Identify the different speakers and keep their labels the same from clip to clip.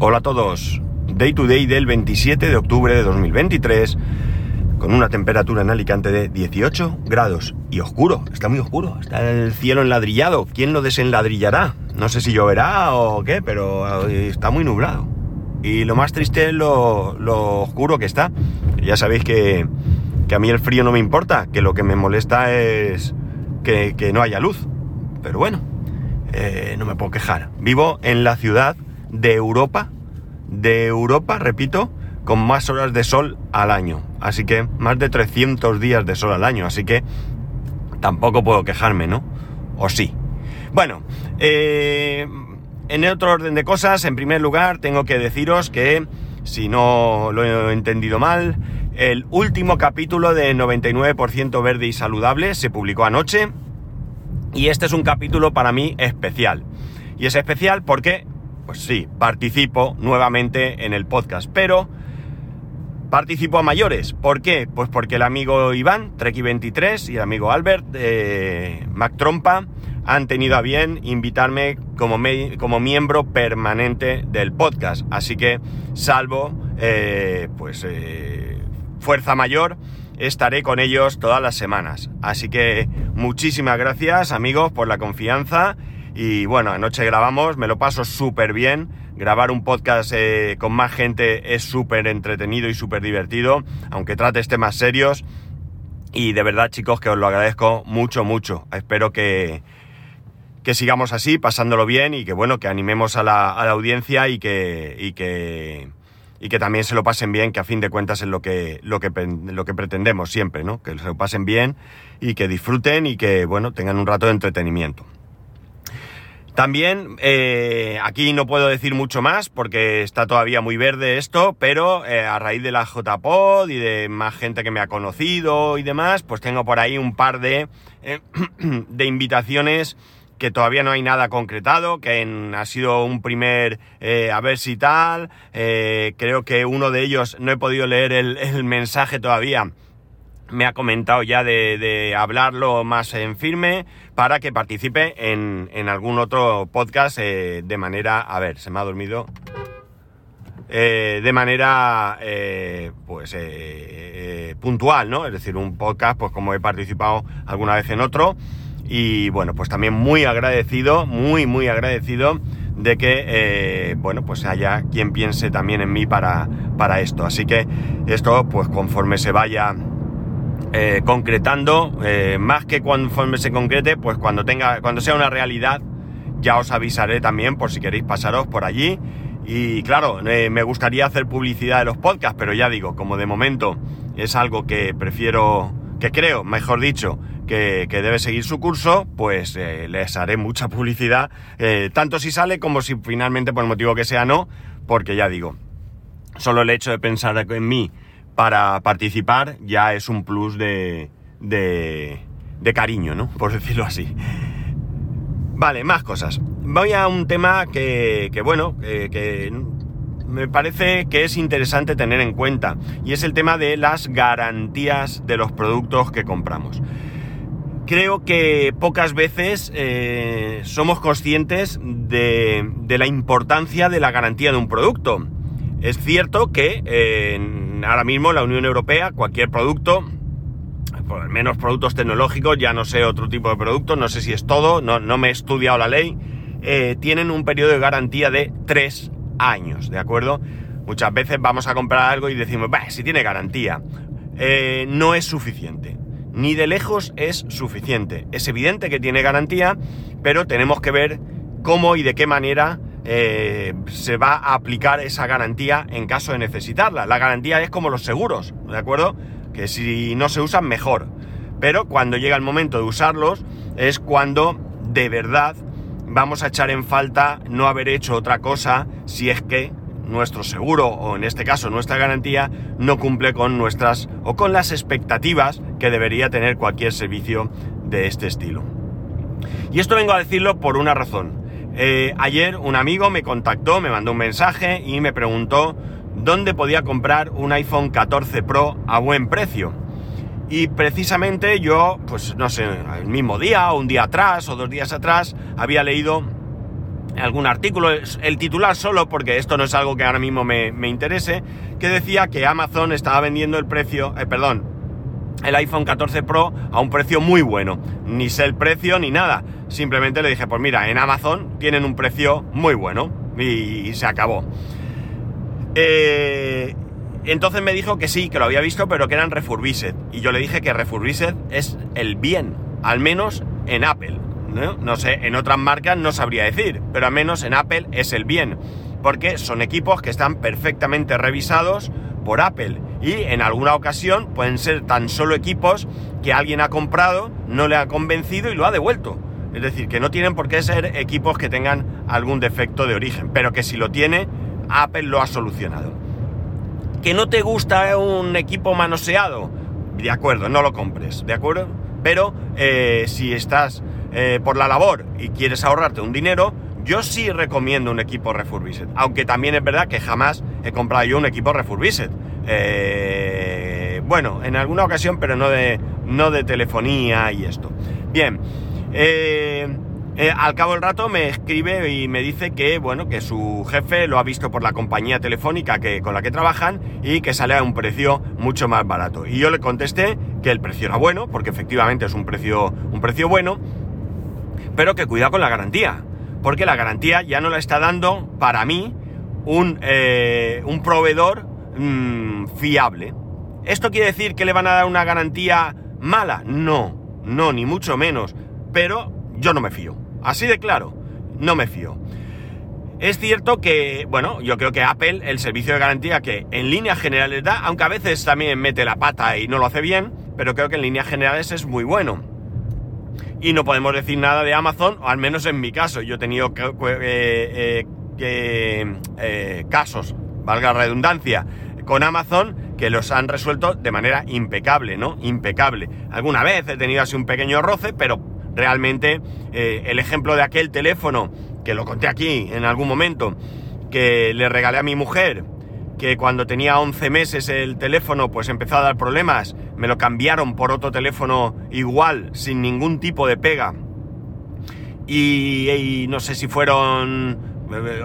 Speaker 1: Hola a todos. Day to day del 27 de octubre de 2023 con una temperatura en Alicante de 18 grados y oscuro, está muy oscuro, está el cielo enladrillado. ¿Quién lo desenladrillará? No sé si lloverá o qué, pero está muy nublado. Y lo más triste es lo, oscuro que está. Ya sabéis que, a mí el frío no me importa, que lo que me molesta es que, no haya luz. Pero bueno, eh, no me puedo quejar. Vivo en la ciudad de Europa, de Europa, repito, con más horas de sol al año. Así que más de 300 días de sol al año. Así que tampoco puedo quejarme, ¿no? O sí. Bueno, eh, en otro orden de cosas, en primer lugar, tengo que deciros que, si no lo he entendido mal, el último capítulo de 99% verde y saludable se publicó anoche. Y este es un capítulo para mí especial. Y es especial porque pues sí, participo nuevamente en el podcast, pero participo a mayores. ¿Por qué? Pues porque el amigo Iván, Treki23, y el amigo Albert, eh, Mac Trompa, han tenido a bien invitarme como, como miembro permanente del podcast. Así que, salvo, eh, pues, eh, fuerza mayor, estaré con ellos todas las semanas. Así que, muchísimas gracias, amigos, por la confianza y bueno, anoche grabamos, me lo paso súper bien. Grabar un podcast eh, con más gente es súper entretenido y súper divertido, aunque trates temas serios. Y de verdad, chicos, que os lo agradezco mucho, mucho. Espero que, que sigamos así, pasándolo bien y que bueno, que animemos a la, audiencia y que, y que, y que también se lo pasen bien, que a fin de cuentas es lo que, lo que, lo que pretendemos siempre, ¿no? Que se lo pasen bien y que disfruten y que, bueno, tengan un rato de entretenimiento. También eh, aquí no puedo decir mucho más porque está todavía muy verde esto, pero eh, a raíz de la JPod y de más gente que me ha conocido y demás, pues tengo por ahí un par de, eh, de invitaciones que todavía no hay nada concretado, que ha sido un primer a ver si tal, creo que uno de ellos, no he podido leer el mensaje todavía, me ha comentado ya de, hablarlo más en firme para que participe en, algún otro podcast eh, de manera... A ver, se me ha dormido. Eh, de manera eh, pues puntual, ¿no? Es decir, un podcast, pues como he participado alguna vez en otro. Y bueno, pues también muy agradecido, muy, muy agradecido de que, bueno, pues haya quien piense también en mí para, para esto. Así que esto, pues conforme se vaya eh, concretando, eh, más que conforme se concrete, pues cuando tenga, cuando sea una realidad, ya os avisaré también por si queréis pasaros por allí. Y claro, eh, me gustaría hacer publicidad de los podcasts, pero ya digo, como de momento es algo que prefiero, que creo, mejor dicho, que, debe seguir su curso, pues les haré mucha publicidad, tanto si sale como si finalmente por el motivo que sea no, porque ya digo, solo el hecho de pensar en mí para participar ya es un plus de, de, cariño, ¿no? Por decirlo así. Vale, más cosas. Voy a un tema que, bueno, que me parece que es interesante tener en cuenta y es el tema de las garantías de los productos que compramos. Creo que pocas veces eh, somos conscientes de, de, la importancia de la garantía de un producto. Es cierto que ahora mismo la Unión Europea, cualquier producto, por lo menos productos tecnológicos, ya no sé otro tipo de productos, no sé si es todo, no, me he estudiado la ley, eh, tienen un periodo de garantía de tres años, ¿de acuerdo? Muchas veces vamos a comprar algo y decimos, si tiene garantía. Eh, no es suficiente. Ni de lejos es suficiente. Es evidente que tiene garantía, pero tenemos que ver cómo y de qué manera eh, se va a aplicar esa garantía en caso de necesitarla. La garantía es como los seguros, ¿de acuerdo? Que si no se usan, mejor. Pero cuando llega el momento de usarlos, es cuando de verdad vamos a echar en falta no haber hecho otra cosa si es que nuestro seguro o en este caso nuestra garantía no cumple con nuestras o con las expectativas que debería tener cualquier servicio de este estilo. Y esto vengo a decirlo por una razón. Eh, ayer un amigo me contactó, me mandó un mensaje y me preguntó dónde podía comprar un iPhone 14 Pro a buen precio. Y precisamente yo, pues no sé, el mismo día o un día atrás o dos días atrás, había leído algún artículo, el titular solo, porque esto no es algo que ahora mismo me, me interese, que decía que Amazon estaba vendiendo el precio, eh, perdón, el iPhone 14 Pro a un precio muy bueno. Ni sé el precio ni nada. Simplemente le dije, pues mira, en Amazon tienen un precio muy bueno. Y, se acabó. Eh, entonces me dijo que sí, que lo había visto, pero que eran refurbished. Y yo le dije que refurbished es el bien, al menos en Apple. ¿no? no sé, en otras marcas no sabría decir, pero al menos en Apple es el bien. Porque son equipos que están perfectamente revisados por Apple y en alguna ocasión pueden ser tan solo equipos que alguien ha comprado, no le ha convencido y lo ha devuelto. Es decir, que no tienen por qué ser equipos que tengan algún defecto de origen, pero que si lo tiene, Apple lo ha solucionado. ¿Que no te gusta un equipo manoseado? De acuerdo, no lo compres, ¿de acuerdo? Pero eh, si estás eh, por la labor y quieres ahorrarte un dinero, yo sí recomiendo un equipo refurbished. Aunque también es verdad que jamás he comprado yo un equipo refurbished. Eh, bueno, en alguna ocasión, pero no de, no de telefonía y esto. Bien. Eh, eh, al cabo del rato me escribe y me dice que, bueno, que su jefe lo ha visto por la compañía telefónica que, con la que trabajan y que sale a un precio mucho más barato. Y yo le contesté que el precio era bueno, porque efectivamente es un precio, un precio bueno, pero que cuidado con la garantía, porque la garantía ya no la está dando para mí un, un proveedor mmm, fiable. ¿Esto quiere decir que le van a dar una garantía mala? No, no, ni mucho menos. Pero yo no me fío. Así de claro, no me fío. Es cierto que, bueno, yo creo que Apple, el servicio de garantía que en líneas generales da, aunque a veces también mete la pata y no lo hace bien, pero creo que en líneas generales es muy bueno. Y no podemos decir nada de Amazon, o al menos en mi caso. Yo he tenido eh, eh, eh, casos, valga la redundancia, con Amazon que los han resuelto de manera impecable, ¿no? Impecable. Alguna vez he tenido así un pequeño roce, pero realmente eh, el ejemplo de aquel teléfono, que lo conté aquí en algún momento, que le regalé a mi mujer, que cuando tenía 11 meses el teléfono pues empezó a dar problemas, me lo cambiaron por otro teléfono igual, sin ningún tipo de pega. Y, y no sé si fueron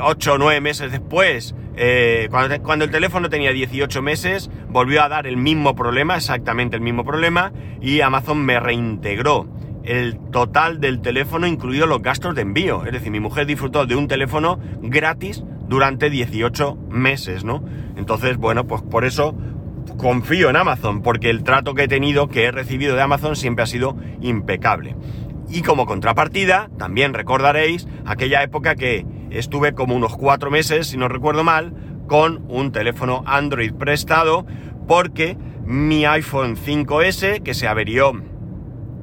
Speaker 1: 8 o 9 meses después, eh, cuando, el teléfono tenía 18 meses, volvió a dar el mismo problema, exactamente el mismo problema, y Amazon me reintegró el total del teléfono, incluido los gastos de envío. Es decir, mi mujer disfrutó de un teléfono gratis durante 18 meses, ¿no? Entonces, bueno, pues por eso confío en Amazon, porque el trato que he tenido, que he recibido de Amazon, siempre ha sido impecable. Y como contrapartida, también recordaréis aquella época que estuve como unos cuatro meses, si no recuerdo mal, con un teléfono Android prestado porque mi iPhone 5S, que se averió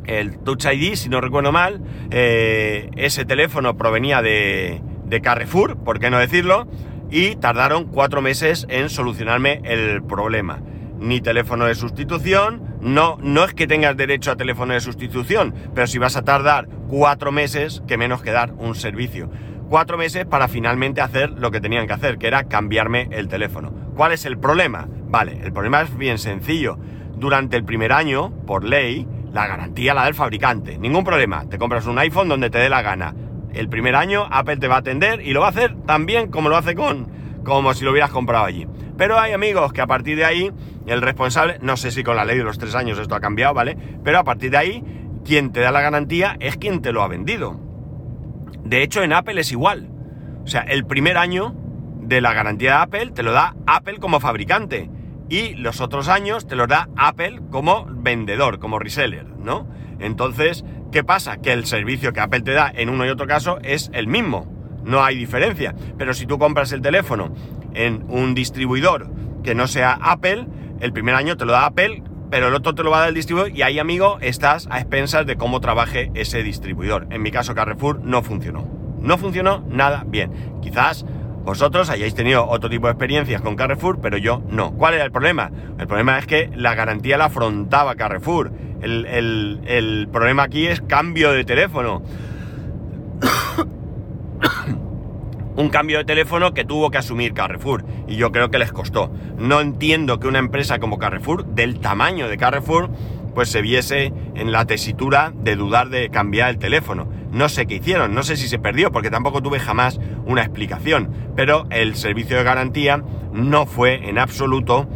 Speaker 1: el Touch ID, si no recuerdo mal, eh, ese teléfono provenía de, de Carrefour, por qué no decirlo, y tardaron cuatro meses en solucionarme el problema. Ni teléfono de sustitución, no, no es que tengas derecho a teléfono de sustitución, pero si vas a tardar cuatro meses, que menos que dar un servicio cuatro meses para finalmente hacer lo que tenían que hacer, que era cambiarme el teléfono. ¿Cuál es el problema? Vale, el problema es bien sencillo. Durante el primer año, por ley, la garantía la da el fabricante. Ningún problema. Te compras un iPhone donde te dé la gana. El primer año Apple te va a atender y lo va a hacer tan bien como lo hace con, como si lo hubieras comprado allí. Pero hay amigos que a partir de ahí, el responsable, no sé si con la ley de los tres años esto ha cambiado, ¿vale? Pero a partir de ahí, quien te da la garantía es quien te lo ha vendido. De hecho, en Apple es igual. O sea, el primer año de la garantía de Apple te lo da Apple como fabricante. Y los otros años te los da Apple como vendedor, como reseller, ¿no? Entonces, ¿qué pasa? Que el servicio que Apple te da en uno y otro caso es el mismo. No hay diferencia. Pero si tú compras el teléfono en un distribuidor que no sea Apple, el primer año te lo da Apple pero el otro te lo va a dar el distribuidor y ahí, amigo, estás a expensas de cómo trabaje ese distribuidor. En mi caso, Carrefour no funcionó. No funcionó nada bien. Quizás vosotros hayáis tenido otro tipo de experiencias con Carrefour, pero yo no. ¿Cuál era el problema? El problema es que la garantía la afrontaba Carrefour. El, el problema aquí es cambio de teléfono. un cambio de teléfono que tuvo que asumir Carrefour y yo creo que les costó. No entiendo que una empresa como Carrefour, del tamaño de Carrefour, pues se viese en la tesitura de dudar de cambiar el teléfono. no sé qué hicieron, no sé si se perdió, porque tampoco tuve jamás una explicación, pero el servicio de garantía no fue en absoluto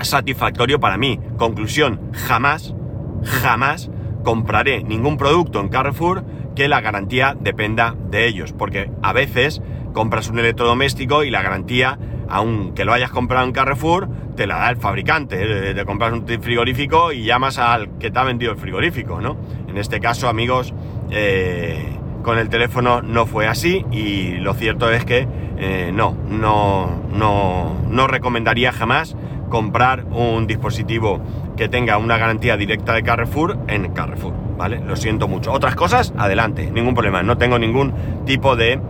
Speaker 1: satisfactorio para mí. Conclusión, jamás, jamás compraré ningún producto en Carrefour que la garantía dependa de ellos, porque a veces compras un electrodoméstico y la garantía, aunque lo hayas comprado en Carrefour, te la da el fabricante. Te compras un frigorífico y llamas al que te ha vendido el frigorífico, ¿no? En este caso, amigos, eh, con el teléfono no fue así y lo cierto es que eh, no, no, no, no recomendaría jamás comprar un dispositivo que tenga una garantía directa de Carrefour en Carrefour, ¿vale? Lo siento mucho. Otras cosas, adelante, ningún problema. No tengo ningún tipo de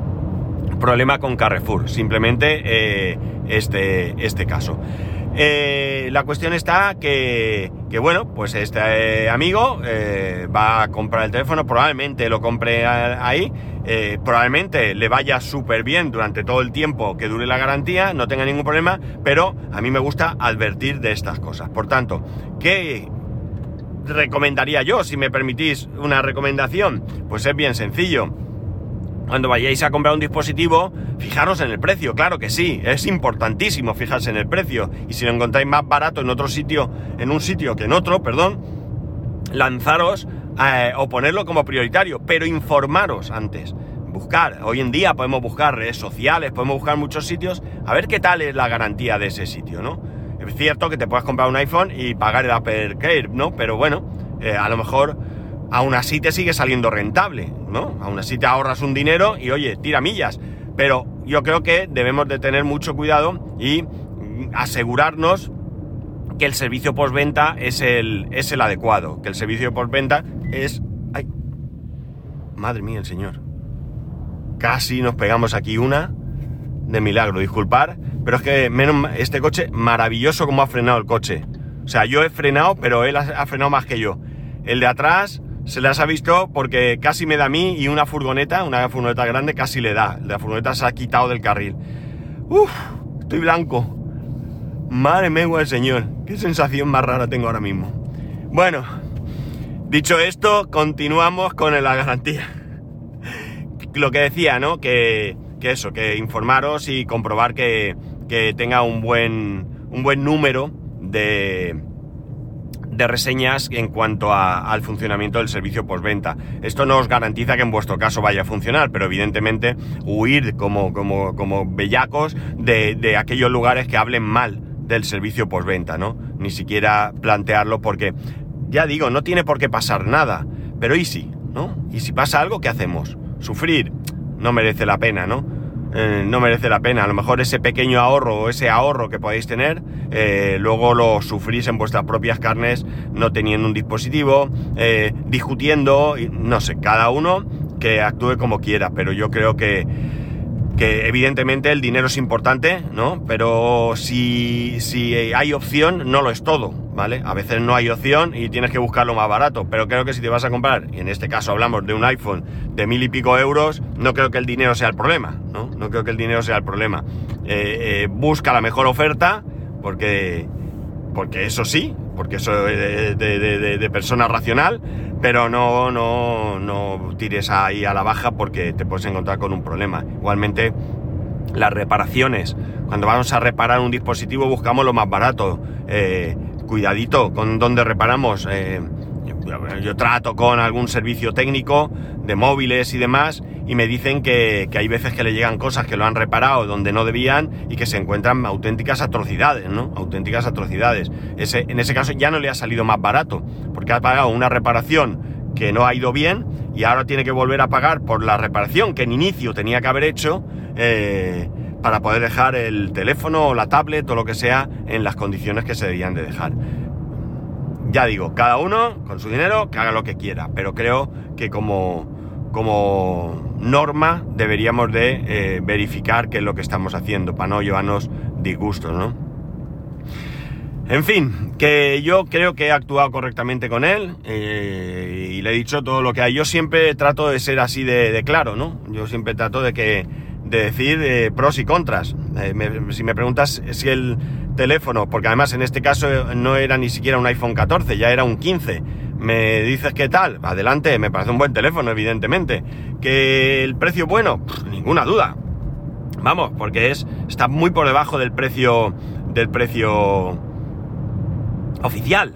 Speaker 1: problema con Carrefour, simplemente eh, este, este caso. Eh, la cuestión está que, bueno, pues este eh, amigo va a comprar el teléfono, probablemente lo compre ahí, probablemente le vaya súper bien durante todo el tiempo que dure la garantía, no tenga ningún problema, pero a mí me gusta advertir de estas cosas. Por tanto, ¿qué recomendaría yo, si me permitís una recomendación? Pues es bien sencillo cuando vayáis a comprar un dispositivo, fijaros en el precio, claro que sí, es importantísimo fijarse en el precio. Y si lo encontráis más barato en otro sitio, en un sitio que en otro, perdón, lanzaros eh, o ponerlo como prioritario, pero informaros antes. Buscar, hoy en día podemos buscar redes sociales, podemos buscar muchos sitios, a ver qué tal es la garantía de ese sitio, ¿no? Es cierto que te puedes comprar un iPhone y pagar el Apple Care, ¿no? Pero bueno, eh, a lo mejor aún así te sigue saliendo rentable, ¿no? Aún así te ahorras un dinero y oye, tira millas. Pero yo creo que debemos de tener mucho cuidado y asegurarnos que el servicio postventa es el, es el adecuado, que el servicio postventa es... ¡Ay! Madre mía, el señor. Casi nos pegamos aquí una de milagro, disculpar, pero es que menos este coche, maravilloso como ha frenado el coche. O sea, yo he frenado, pero él ha frenado más que yo. El de atrás se las ha visto porque casi me da a mí y una furgoneta, una furgoneta grande, casi le da. La furgoneta se ha quitado del carril. Uf, estoy blanco. Madre mía señor. Qué sensación más rara tengo ahora mismo. Bueno, dicho esto, continuamos con la garantía. Lo que decía, ¿no? Que, que eso, que informaros y comprobar que, que tenga un buen, un buen número de, de reseñas en cuanto al funcionamiento del servicio postventa. Esto no os garantiza que en vuestro caso vaya a funcionar, pero evidentemente huir como, como, como bellacos de, de aquellos lugares que hablen mal del servicio postventa, ¿no? Ni siquiera plantearlo porque, ya digo, no tiene por qué pasar nada, pero ¿y si? ¿No? ¿Y si pasa algo, qué hacemos? ¿Sufrir? No merece la pena, ¿no? Eh, no merece la pena. A lo mejor ese pequeño ahorro o ese ahorro que podéis tener, eh, luego lo sufrís en vuestras propias carnes no teniendo un dispositivo, eh, discutiendo, no sé, cada uno que actúe como quiera, pero yo creo que, que evidentemente el dinero es importante, ¿no? Pero si, si hay opción, no lo es todo. ¿vale? A veces no hay opción y tienes que buscarlo más barato, pero creo que si te vas a comprar, y en este caso hablamos de un iPhone de mil y pico euros, no creo que el dinero sea el problema, ¿no? No creo que el dinero sea el problema. Eh, eh, busca la mejor oferta, porque, porque eso sí, porque eso es de, persona racional, pero no, no, no tires ahí a la baja porque te puedes encontrar con un problema. Igualmente, las reparaciones. Cuando vamos a reparar un dispositivo buscamos lo más barato. Eh, cuidadito con donde reparamos. Eh, yo, trato con algún servicio técnico de móviles y demás y me dicen que, hay veces que le llegan cosas que lo han reparado donde no debían y que se encuentran auténticas atrocidades, ¿no? Auténticas atrocidades. Ese, en ese caso ya no le ha salido más barato porque ha pagado una reparación que no ha ido bien y ahora tiene que volver a pagar por la reparación que en inicio tenía que haber hecho. Eh, para poder dejar el teléfono o la tablet o lo que sea en las condiciones que se debían de dejar. Ya digo, cada uno con su dinero que haga lo que quiera, pero creo que como, como norma deberíamos de eh, verificar qué es lo que estamos haciendo para no llevarnos disgustos, ¿no? En fin, que yo creo que he actuado correctamente con él eh, y le he dicho todo lo que hay. Yo siempre trato de ser así de claro, ¿no? Yo siempre trato de que de decir eh, pros y contras. Si me preguntas si el teléfono, porque además en este caso no era ni siquiera un iPhone 14, ya era un 15, me dices qué tal, adelante, me parece un buen teléfono, evidentemente. Que el precio bueno, ninguna duda. Vamos, porque es está muy por debajo del precio del precio oficial.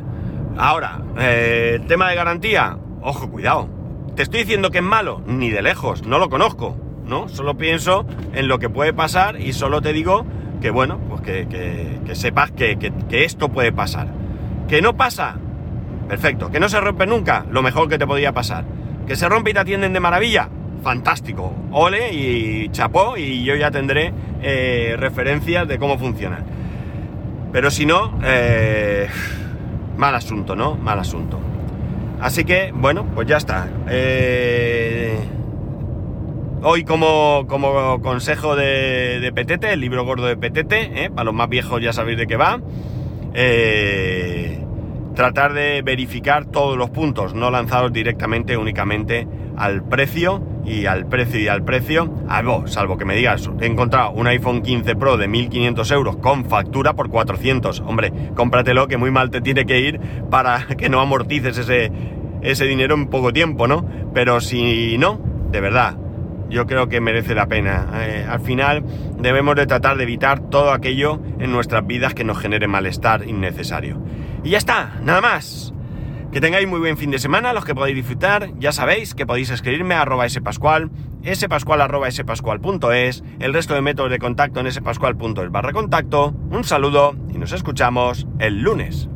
Speaker 1: Ahora, eh, tema de garantía, ojo, cuidado. ¿Te estoy diciendo que es malo? Ni de lejos, no lo conozco, ¿no? Solo pienso en lo que puede pasar y solo te digo que, bueno, pues que, sepas que, que esto puede pasar. ¿Que no pasa? Perfecto. ¿Que no se rompe nunca? Lo mejor que te podría pasar. ¿Que se rompe y te atienden de maravilla? Fantástico. Ole y chapó y yo ya tendré eh, referencias de cómo funcionan. Pero si no, eh, mal asunto, ¿no? Mal asunto. Así que, bueno, pues ya está. Eh, hoy como, como consejo de, Petete, el libro gordo de Petete, para los más viejos ya sabéis de qué va. Eh, tratar de verificar todos los puntos, no lanzados directamente únicamente al precio y al precio y al precio, algo, salvo que me digas, he encontrado un iPhone 15 Pro de 1500 euros con factura por 400. Hombre, cómpratelo que muy mal te tiene que ir para que no amortices ese, ese dinero en poco tiempo, ¿no? Pero si no, de verdad, yo creo que merece la pena. Eh, al final debemos de tratar de evitar todo aquello en nuestras vidas que nos genere malestar innecesario. Y ya está, nada más. Que tengáis muy buen fin de semana, los que podáis disfrutar, ya sabéis que podéis escribirme a arroba spascual, spascual arroba spascual.es, el resto de métodos de contacto en spascual.es barra contacto. Un saludo y nos escuchamos el lunes.